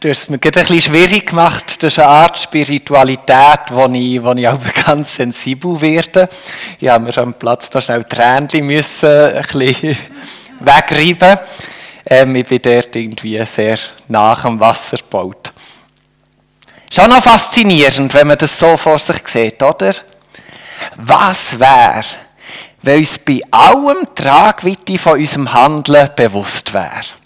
du hast es mir gerade ein bisschen schwierig gemacht. Das ist eine Art Spiritualität, wo ich, wo ich auch ganz sensibel werde. Ich habe mir am Platz noch schnell Tränchen müssen ein bisschen wegreiben. Ähm, ich bin dort irgendwie sehr nach am Wasser gebaut. Schon noch faszinierend, wenn man das so vor sich sieht, oder? Was wäre, wenn uns bei allem Tragweite von unserem Handeln bewusst wäre?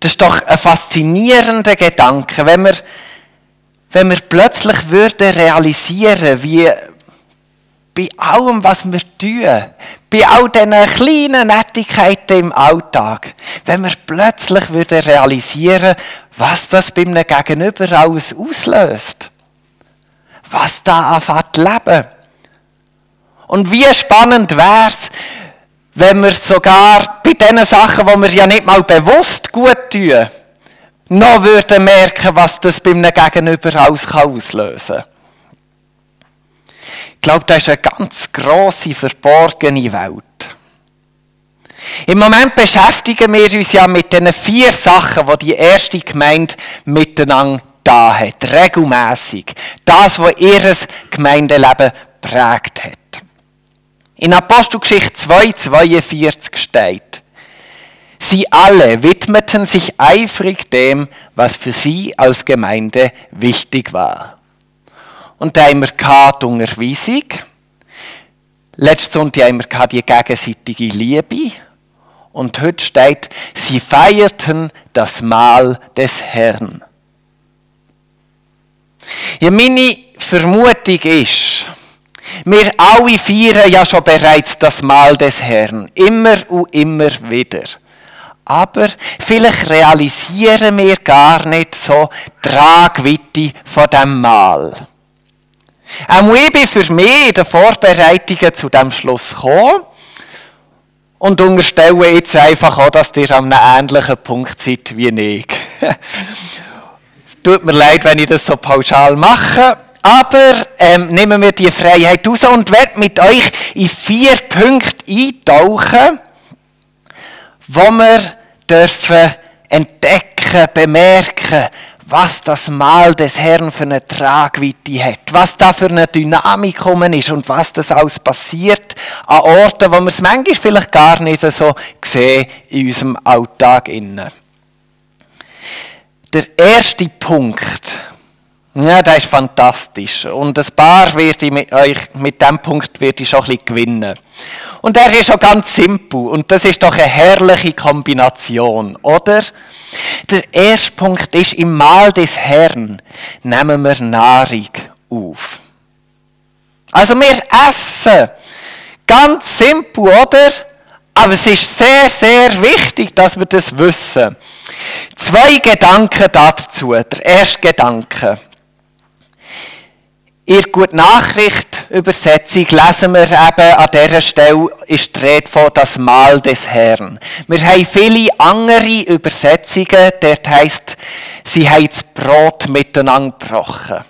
Das ist doch ein faszinierender Gedanke, wenn wir, wenn wir plötzlich würden realisieren, wie bei allem, was wir tun, bei all diesen kleinen Nettigkeiten im Alltag, wenn wir plötzlich würden realisieren, was das bei einem Gegenüber alles auslöst, was da anfängt zu leben. Und wie spannend wäre es, wenn wir sogar bei den Sachen, die wir ja nicht mal bewusst gut tun, noch würden merken, was das bei einem Gegenüber alles auslösen kann. Ich glaube, das ist eine ganz grosse, verborgene Welt. Im Moment beschäftigen wir uns ja mit den vier Sachen, die die erste Gemeinde miteinander da hat, regelmäßig. Das, was ihr Gemeindeleben prägt hat. In Apostelgeschichte 2, 42 steht, Sie alle widmeten sich eifrig dem, was für sie als Gemeinde wichtig war. Und da haben wir die Unterweisung. Letzten Sonntag haben wir die gegenseitige Liebe. Und heute steht, sie feierten das Mahl des Herrn. Ja, meine Vermutung ist, wir alle feiern ja schon bereits das Mahl des Herrn. Immer und immer wieder. Aber vielleicht realisieren wir gar nicht so die Tragweite von dem Mahl. Auch ich bin für mich in den Vorbereitungen zu dem Schluss gekommen und unterstelle jetzt einfach auch, dass ihr an einem ähnlichen Punkt seid wie ich. Tut mir leid, wenn ich das so pauschal mache. Aber ähm, nehmen wir die Freiheit raus und werde mit euch in vier Punkte eintauchen, wo wir dürfen entdecken, bemerken, was das Mal des Herrn für eine Tragweite hat, was da für eine Dynamik gekommen ist und was das alles passiert an Orten, wo wir es manchmal vielleicht gar nicht so sehen in unserem Alltag. Der erste Punkt, ja, das ist fantastisch. Und ein paar werde ich mit euch, mit diesem Punkt werde ich schon ein bisschen gewinnen. Und der ist schon ganz simpel. Und das ist doch eine herrliche Kombination, oder? Der erste Punkt ist, im Mahl des Herrn nehmen wir Nahrung auf. Also wir essen. Ganz simpel, oder? Aber es ist sehr, sehr wichtig, dass wir das wissen. Zwei Gedanken dazu. Der erste Gedanke. In der Gute Nachricht Übersetzung lesen wir eben an dieser Stelle ist die Rede von das Mahl des Herrn. Wir haben viele andere Übersetzungen, dort heisst, sie haben das Brot miteinander gebrochen.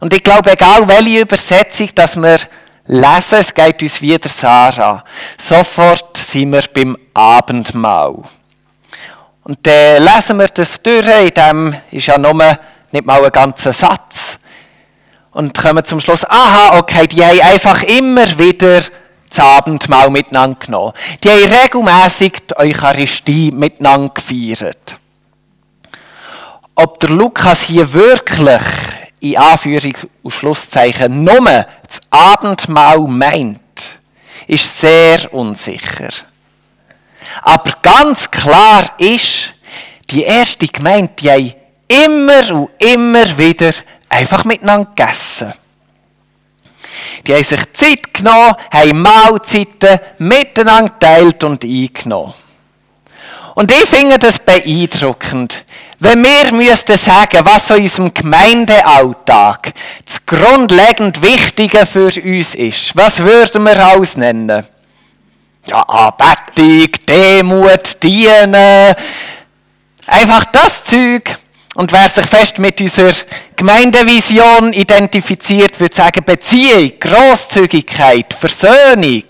Und ich glaube, egal welche Übersetzung, dass wir lesen, es geht uns wieder Sarah. Sofort sind wir beim Abendmahl. Und dann lesen wir das durch, in dem ist ja nur nicht mal ein ganzer Satz und kommen zum Schluss, aha, okay, die haben einfach immer wieder das Abendmahl miteinander genommen. Die haben regelmässig die Eucharistie miteinander gefeiert. Ob der Lukas hier wirklich in Anführung und Schlusszeichen nur das Abendmahl meint, ist sehr unsicher. Aber ganz klar ist, die erste Gemeinde, die haben immer und immer wieder einfach miteinander gegessen. Die haben sich Zeit genommen, haben Mahlzeiten miteinander geteilt und eingenommen. Und ich finde das beeindruckend. Wenn wir müssten sagen, was in unserem Gemeindealltag das grundlegend Wichtige für uns ist, was würden wir alles nennen? Ja, Anbetung, Demut, Dienen, einfach das Zeug. Und wer sich fest mit unserer Gemeindevision identifiziert, würde sagen Beziehung, Großzügigkeit, Versöhnung.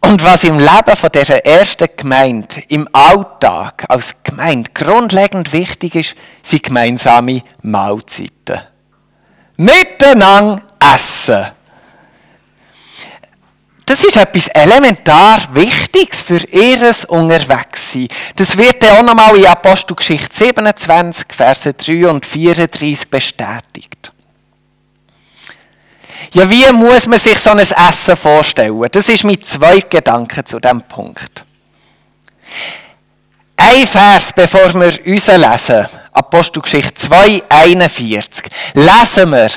Und was im Leben von dieser ersten Gemeinde, im Alltag als Gemeinde grundlegend wichtig ist, sind gemeinsame Mahlzeiten. Miteinander essen. Das ist etwas elementar Wichtiges für ihres Unterwegssein. Das wird dann auch nochmal in Apostelgeschichte 27, Verse 3 und 34 bestätigt. Ja, wie muss man sich so ein Essen vorstellen? Das ist mein zweiter Gedanke zu diesem Punkt. Ein Vers, bevor wir uns lesen, Apostelgeschichte 2, 41, lesen wir,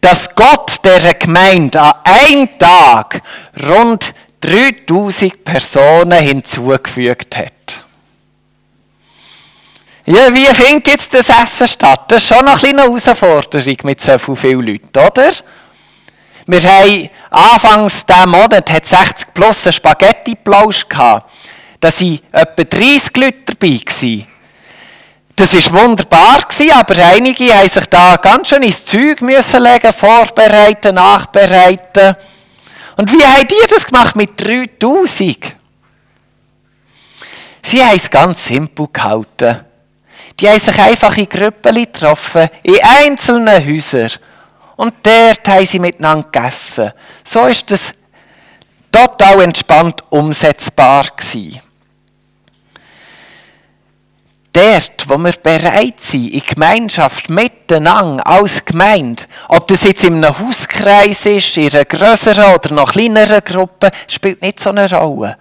dass Gott der Gemeinde an einem Tag rund 3000 Personen hinzugefügt hat. Ja, wie findet jetzt das Essen statt? Das ist schon noch eine Herausforderung mit so vielen Leuten, oder? Wir haben anfangs diesen Monat hat 60 plus einen Spaghetti-Plausch gehabt. Da waren etwa 30 Leute dabei. Das war wunderbar, aber einige mussten sich da ganz schön ins Zeug müssen legen, vorbereiten, nachbereiten. Und wie haben die das gemacht mit 3000? Sie haben es ganz simpel gehalten. Die haben sich einfach in Gruppen getroffen, in einzelnen Häusern. Und dort haben sie miteinander gegessen. So ist das total entspannt umsetzbar gewesen. Dort, wo wir bereit sind, in Gemeinschaft miteinander, als Gemeinde, ob das jetzt in einem Hauskreis ist, in einer größeren oder noch kleineren Gruppe, spielt nicht so eine Rolle.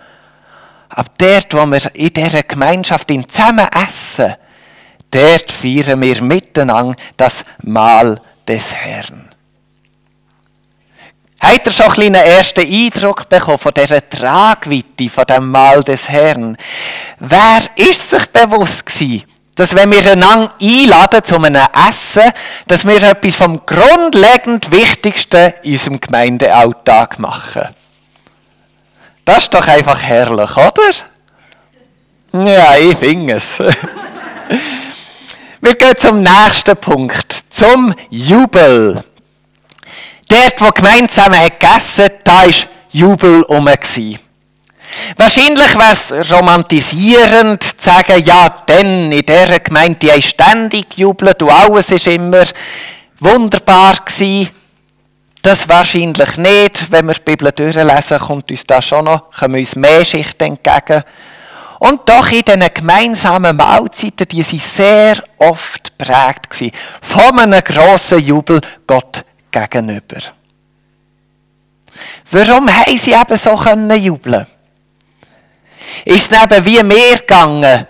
Aber dort, wo wir in dieser Gemeinschaft zusammen essen, dort feiern wir miteinander das Mahl des Herrn. Habt ihr schon einen ersten Eindruck bekommen von dieser Tragweite, von dem Mahl des Herrn? Wer ist sich bewusst gewesen, dass wenn wir einander einladen zu einem Essen, dass wir etwas vom grundlegend Wichtigsten in unserem Gemeindealltag machen? Das ist doch einfach herrlich, oder? Ja, ich finde es. Wir gehen zum nächsten Punkt, zum Jubel. Dort, wo die Gemeinde zusammen hat gegessen da war Jubel rum. Wahrscheinlich wäre es romantisierend zu sagen, ja, denn in dieser Gemeinde, die ständig jubelt und alles ist immer wunderbar gewesen. Das wahrscheinlich nicht. Wenn wir die Bibel durchlesen, kommt uns da schon noch, kommen uns mehr Schichten entgegen. Und doch in diesen gemeinsamen Mahlzeiten, die sind sehr oft prägt von einem grossen Jubel Gott gegenüber. Warum haben sie eben so jubeln? Ist es eben wie mir gegangen?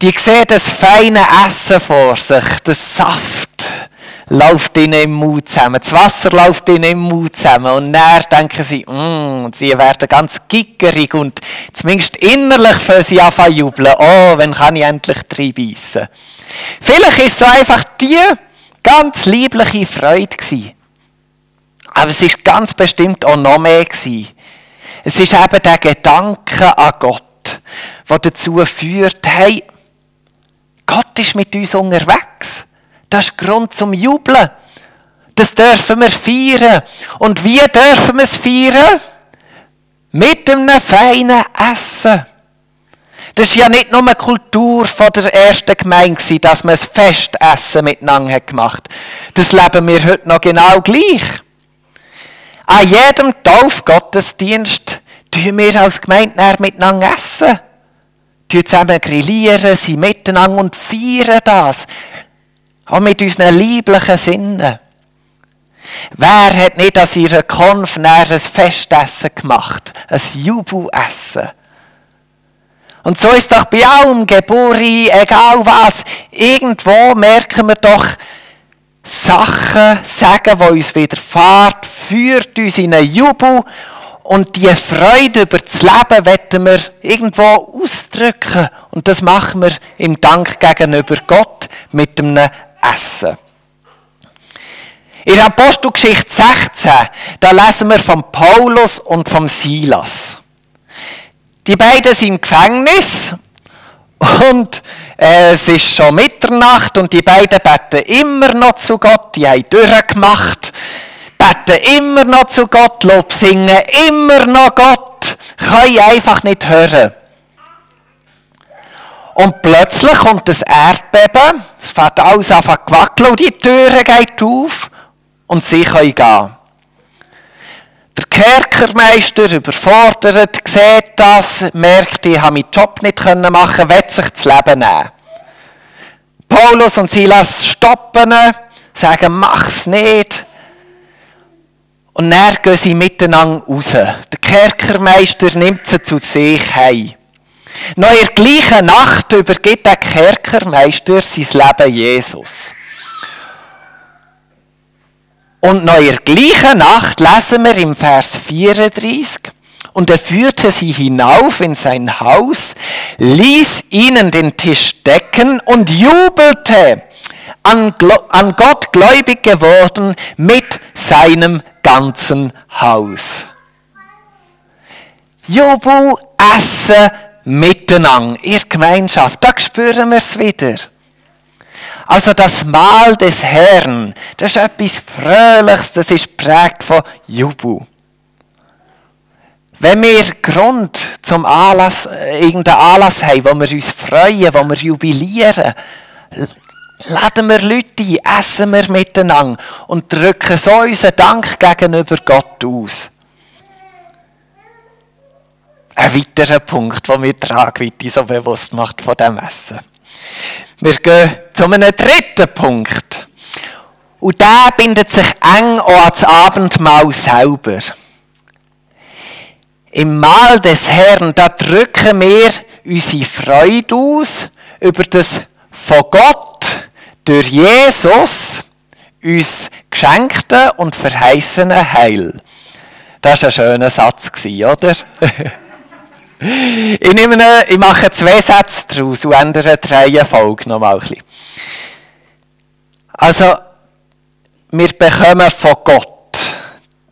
Die sehen das feine Essen vor sich, das Saft läuft ihnen im Mund zusammen, das Wasser läuft ihnen im Mund zusammen und dann denken sie, mm, sie werden ganz gickerig und zumindest innerlich für sie anfangen jubeln, oh, wenn kann ich endlich reinbeissen. Vielleicht ist so einfach die ganz liebliche Freude gewesen. Aber es ist ganz bestimmt auch noch mehr gewesen. Es ist eben der Gedanke an Gott, der dazu führt, hey, Gott ist mit uns unterwegs. Das ist Grund zum Jubeln. Das dürfen wir feiern. Und wie dürfen wir es feiern? Mit einem feinen Essen. Das war ja nicht nur eine Kultur von der ersten Gemeinde, dass man ein Festessen miteinander gemacht hat. Das leben wir heute noch genau gleich. An jedem Taufgottesdienst tun wir als Gemeinde miteinander essen. Wir zusammen grillieren, sind miteinander und feiern das. Auch mit unseren lieblichen Sinnen. Wer hat nicht an ihrer Konf ein Festessen gemacht? Ein Jubelessen. Und so ist doch bei allem, Geburi, egal was, irgendwo merken wir doch, Sachen sagen, die uns widerfahren, führt uns in einen Jubel und die Freude über das Leben wollen wir irgendwo ausdrücken. Und das machen wir im Dank gegenüber Gott mit einem Essen. In Apostelgeschichte 16, da lesen wir von Paulus und von Silas. Die beiden sind im Gefängnis und äh, es ist schon Mitternacht und die beiden beten immer noch zu Gott, die haben durchgemacht, beten immer noch zu Gott, Lob singen immer noch Gott. können einfach nicht hören. Und plötzlich kommt das Erdbeben, es fährt alles an wackeln und die Türe geht auf und sie können gehen. Der Kerkermeister, überfordert, sieht das, merkt, ich habe meinen Job nicht machen will sich das Leben nehmen. Paulus und Silas stoppen, sagen, mach's nicht. Und dann gehen sie miteinander raus. Der Kerkermeister nimmt sie zu sich heim. Noch in der gleichen Nacht übergibt der Kerkermeister sein Leben Jesus. Und noch in der gleichen Nacht lesen wir im Vers 34, und er führte sie hinauf in sein Haus, ließ ihnen den Tisch decken und jubelte, an, an Gott gläubig geworden mit seinem ganzen Haus. Jubel, Essen, miteinander, ihr Gemeinschaft, da spüren wir es wieder. Also das Mahl des Herrn, das ist etwas Fröhliches, das ist prägt von Jubel. Wenn wir Grund zum Anlass, äh, irgendeinen Anlass haben, wo wir uns freuen, wo wir jubilieren, laden wir Leute ein, essen wir miteinander und drücken so unseren Dank gegenüber Gott aus. Ein weiterer Punkt, der mir Tragweite so bewusst macht von dem Essen. Wir gehen zu einem dritten Punkt. Und der bindet sich eng auch ans Abendmahl selber. Im Mahl des Herrn, da drücken wir unsere Freude aus über das von Gott durch Jesus uns geschenkte und verheißene Heil. Das war ein schöner Satz, oder? ich, nehme eine, ich mache zwei Sätze daraus und ändere die Reihenfolge nochmal ein bisschen. Also, wir bekommen von Gott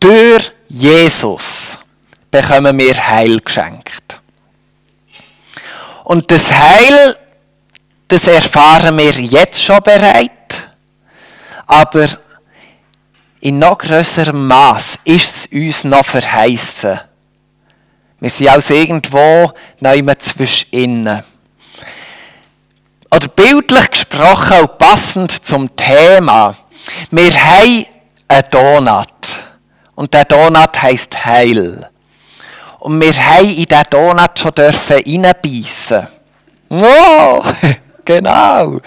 durch Jesus bekommen wir Heil geschenkt. Und das Heil, das erfahren wir jetzt schon bereit, aber in noch größerem Maß ist es uns noch verheißen. Wir sind also irgendwo noch zwischen innen. Oder bildlich gesprochen und passend zum Thema. Wir haben einen Donut. Und der Donut heisst Heil. Und wir haben in diesen Donut schon reinbeissen. Oh, genau.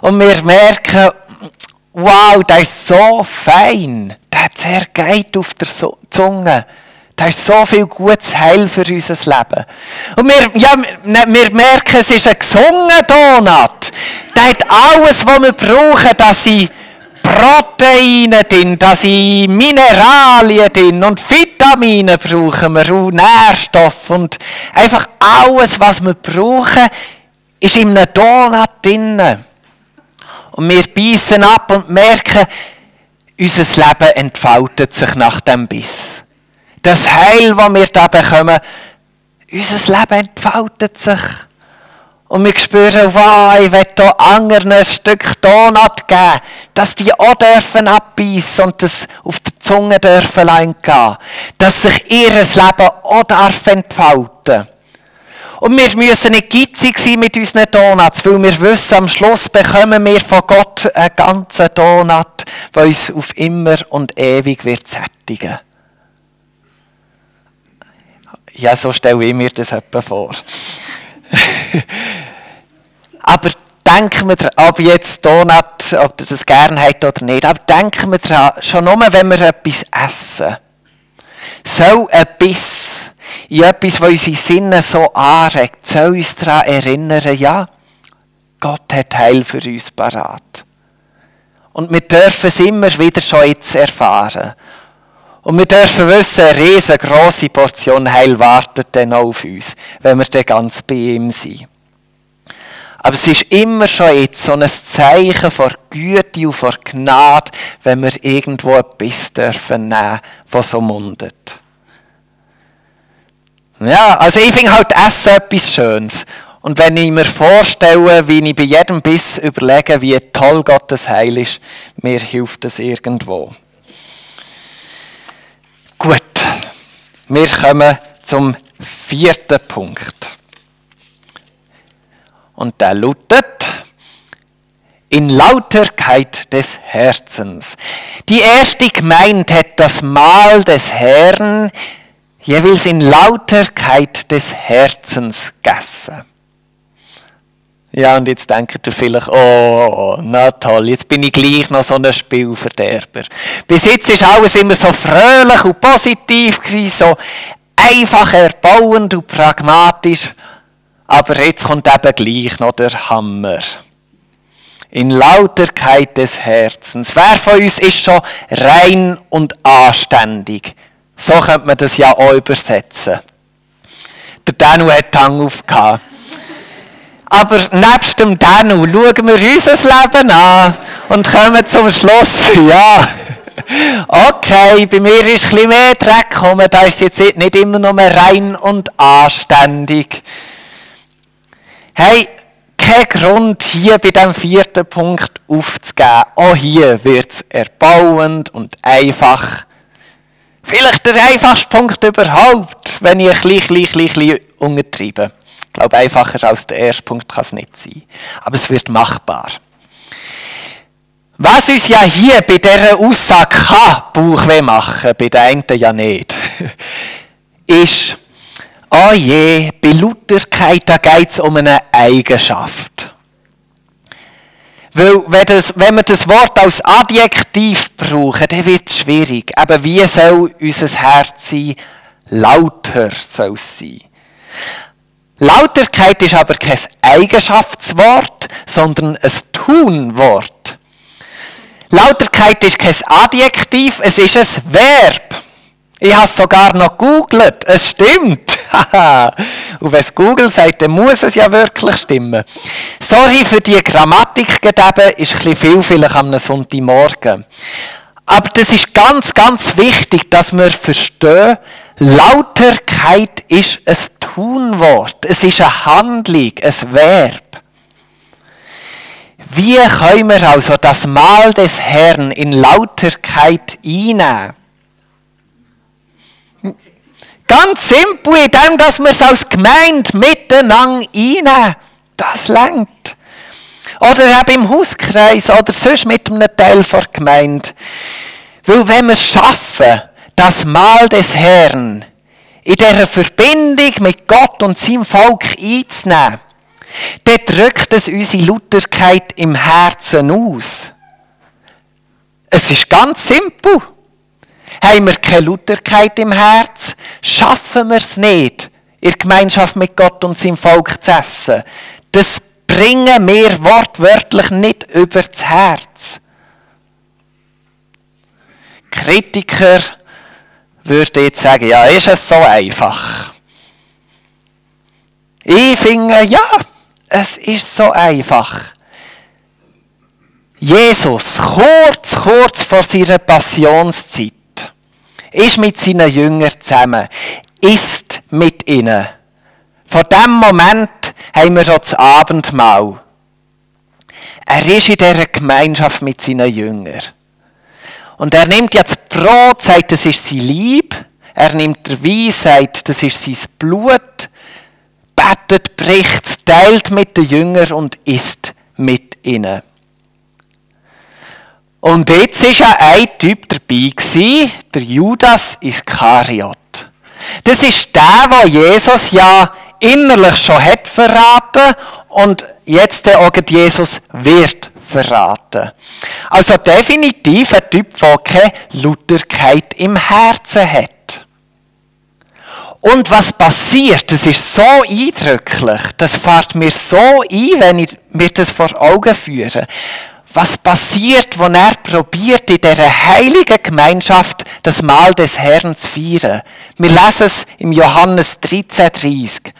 Und wir merken, wow, der ist so fein. Der hat sehr geht auf der Zunge. Da ist so viel gutes Heil für unser Leben. Und wir, ja, wir merken, es ist ein gesunder Donut. Der hat alles, was wir brauchen, dass sie Proteine drin, da sind Mineralien drin und Vitamine brauchen wir und Nährstoffe und einfach alles, was wir brauchen, ist in einem Donut drin. Und wir beißen ab und merken, unser Leben entfaltet sich nach dem Biss. Das Heil, das wir da bekommen, unser Leben entfaltet sich. Und wir spüren, wow, ich will hier anderen ein Stück Donut geben, dass die auch dürfen abbeissen und das auf der Zunge dürfen gehen. Dass sich ihr Leben auch darf entfalten Und wir müssen nicht gitzig sein mit unseren Donuts, weil wir wissen, am Schluss bekommen wir von Gott einen ganzen Donut, der uns auf immer und ewig wird sättigen. Ja, so stelle ich mir das etwa vor. aber denken wir dran, ob jetzt Donut, ob ihr das gerne habt oder nicht, aber denken wir dran, schon nur, wenn wir etwas essen, soll ein Biss in etwas, was unsere Sinne so anregt, soll uns daran erinnern, ja, Gott hat Heil für uns parat. Und wir dürfen es immer wieder schon jetzt erfahren. Und wir dürfen wissen, eine riesengroße Portion Heil wartet dann auf uns, wenn wir dann ganz bei ihm sind. Aber es ist immer schon jetzt so ein Zeichen vor Güte und vor Gnade, wenn wir irgendwo ein Biss dürfen nehmen, was so mundet. Ja, also ich finde halt Essen etwas Schönes. Und wenn ich mir vorstelle, wie ich bei jedem Biss überlege, wie toll Gottes Heil ist, mir hilft es irgendwo. Gut, wir kommen zum vierten Punkt. Und der lautet, in Lauterkeit des Herzens. Die erste Gemeinde hat das Mahl des Herrn jeweils in Lauterkeit des Herzens gegessen. Ja, und jetzt denkt ihr vielleicht, oh, na toll, jetzt bin ich gleich noch so ein Spielverderber. Bis jetzt ist alles immer so fröhlich und positiv so einfach erbauend und pragmatisch. Aber jetzt kommt eben gleich noch der Hammer. In Lauterkeit des Herzens. Wer von uns ist schon rein und anständig? So könnte man das ja auch übersetzen. Der Danu hat die Hang aufgehabt. Aber nebst dem Danu schauen wir unser Leben an und kommen zum Schluss. Ja, okay, bei mir ist ein bisschen mehr Dreck gekommen, da ist jetzt nicht immer noch mehr rein und anständig. Hey, kein Grund, hier bei dem vierten Punkt aufzugeben. Auch hier wird es erbauend und einfach. Vielleicht der einfachste Punkt überhaupt, wenn ich ein bisschen, bisschen, bisschen untertreibe. Ich glaube, einfacher als der erste Punkt kann es nicht sein. Aber es wird machbar. Was uns ja hier bei dieser Aussage kann Bauchweh machen, bei den einen ja nicht, ist, oh je, bei Lauterkeit, geht es um eine Eigenschaft. Weil, wenn, das, wenn wir das Wort als Adjektiv brauchen, dann wird es schwierig. Aber wie soll unser Herz sein? Lauter soll es sein. Lauterkeit ist aber kein Eigenschaftswort, sondern ein Tunwort. Lauterkeit ist kein Adjektiv, es ist ein Verb. Ich habe es sogar noch googelt. Es stimmt. Und wenn es Google sagt, dann muss es ja wirklich stimmen. Sorry für die Grammatik gegeben, ist ein bisschen viel vielleicht am Sonntagmorgen. Aber das ist ganz, ganz wichtig, dass wir verstehen, Lauterkeit ist ein Tunwort, es ist eine Handlung, ein Verb. Wie können wir also das Mahl des Herrn in Lauterkeit einnehmen? Ganz simpel, indem dass wir es als Gemeinde miteinander einnehmen. Das lenkt. Oder eben im Hauskreis oder sonst mit einem Teil der Gemeinde. Weil wenn wir es schaffen, das Mahl des Herrn in dieser Verbindung mit Gott und seinem Volk einzunehmen, dann drückt es unsere Lutherkeit im Herzen aus. Es ist ganz simpel. Haben wir keine Lutherkeit im Herz, schaffen wir es nicht, in Gemeinschaft mit Gott und seinem Volk zu essen. Das bringen wir wortwörtlich nicht über das Herz. Kritiker würde jetzt sagen, ja, ist es so einfach? Ich finde, ja, es ist so einfach. Jesus, kurz, kurz vor seiner Passionszeit, ist mit seinen Jüngern zusammen, ist mit ihnen. Von dem Moment haben wir das Abendmahl. Er ist in dieser Gemeinschaft mit seinen Jüngern. Und er nimmt jetzt Brot, sagt, das ist sein Lieb. Er nimmt der Wein, sagt, das ist sein Blut. Betet, bricht, teilt mit den Jüngern und isst mit ihnen. Und jetzt war ein Typ dabei, der Judas Iskariot. Das ist der, der Jesus ja innerlich schon hat verraten und jetzt auch Jesus wird verraten. Also definitiv ein Typ, der keine Lutherkeit im Herzen hat. Und was passiert, das ist so eindrücklich, das fährt mir so ein, wenn ich mir das vor Augen führe. Was passiert, wenn er probiert, in dieser heiligen Gemeinschaft das Mahl des Herrn zu feiern? Wir lesen es im Johannes 13,30.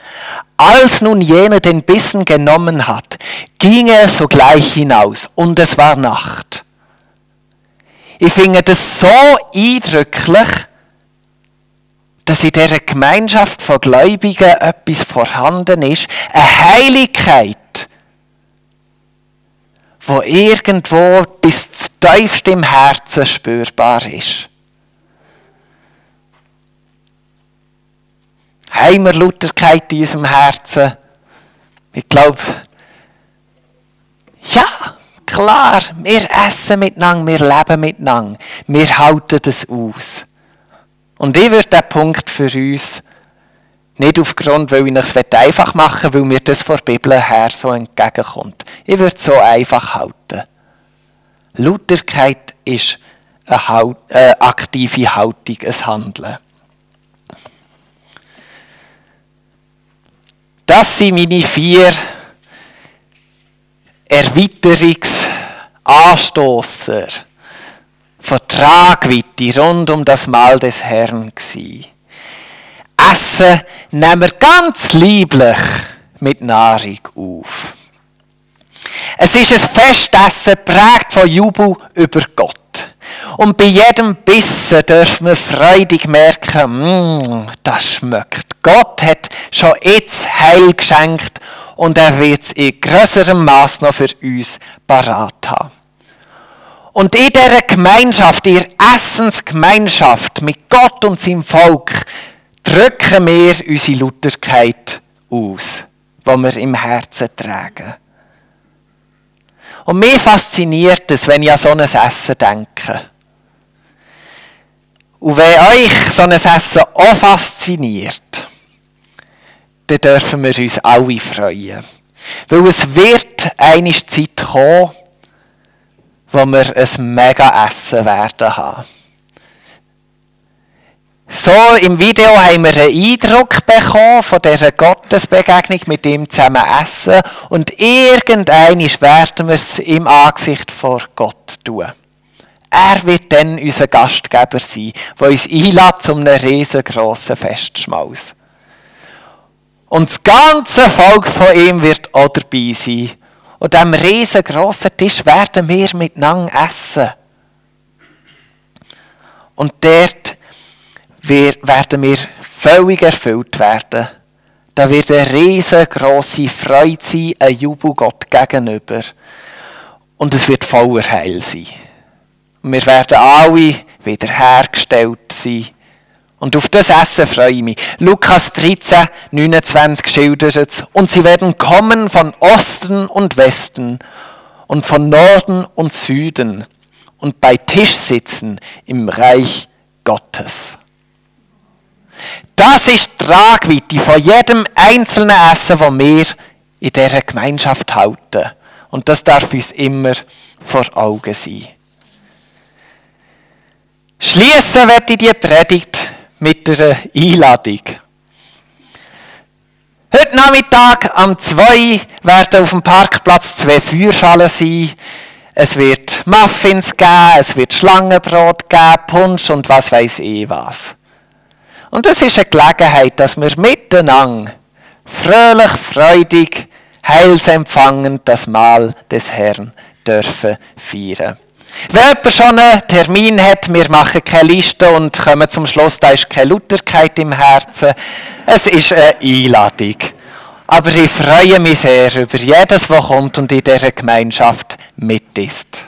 Als nun jener den Bissen genommen hat, ging er sogleich hinaus und es war Nacht. Ich finde das so eindrücklich, dass in dieser Gemeinschaft von Gläubigen etwas vorhanden ist, eine Heiligkeit, wo irgendwo bis tiefst im Herzen spürbar ist. Haben wir Lutherkeit in unserem Herzen? Ich glaube, ja, klar, wir essen miteinander, wir leben miteinander, wir halten das aus. Und ich würde diesen Punkt für uns nicht aufgrund, weil ich es einfach machen will, weil mir das von der Bibel her so entgegenkommt. Ich würde es so einfach halten. Lutherkeit ist eine, Haut, eine aktive Haltung, ein Handeln. Das sind meine vier Erweiterungsanstosser von Tragweite rund um das Mahl des Herrn. Essen nehmen wir ganz lieblich mit Nahrung auf. Es ist ein Festessen prägt von Jubel über Gott. Und bei jedem Bissen dürfen wir freudig merken, mm, das schmeckt. Gott hat schon jetzt Heil geschenkt und er wird es in größerem Maß noch für uns parat haben. Und in dieser Gemeinschaft, in der Essensgemeinschaft mit Gott und seinem Volk, drücken wir unsere Lutherkeit aus, die wir im Herzen tragen. Und mich fasziniert es, wenn ich an so ein Essen denke. Und wenn euch so ein Essen auch fasziniert, dann dürfen wir uns alle freuen. Weil es wird eine Zeit kommen, wo wir ein mega Essen werden haben. So, im Video haben wir einen Eindruck bekommen von dieser Gottesbegegnung mit ihm zusammen essen und irgendeinisch werden wir es im Angesicht vor Gott tun. Er wird dann unser Gastgeber sein, der uns einlädt zu einem riesengroßen Festschmaus. Und das ganze Volk von ihm wird auch dabei sein. Und diesem riesengroßen Tisch werden wir miteinander essen. Und dort wir, werden wir völlig erfüllt werden. Da wird eine riesengroße Freude sein, ein Jubel Gott gegenüber. Und es wird voller Heil sein. Und wir werden alle wiederhergestellt sein. Und auf das Essen freue ich mich. Lukas 13, 29 schildert es. Und sie werden kommen von Osten und Westen und von Norden und Süden und bei Tisch sitzen im Reich Gottes. Das ist die Tragweite von jedem einzelnen Essen, das wir in dieser Gemeinschaft halten. Und das darf uns immer vor Augen sein. Schließen werde ich die Predigt mit einer Einladung. Heute Nachmittag am 2 werden auf dem Parkplatz zwei Feuerschalen sein. Es wird Muffins geben, es wird Schlangenbrot geben, Punsch und was weiß ich was. Und es ist eine Gelegenheit, dass wir miteinander fröhlich, freudig, heilsempfangend das Mahl des Herrn dürfen feiern. Wenn jemand schon einen Termin hat, wir machen keine Liste und kommen zum Schluss, da ist keine Lutherkeit im Herzen. Es ist eine Einladung. Aber ich freue mich sehr über jedes, was kommt und in dieser Gemeinschaft mit ist.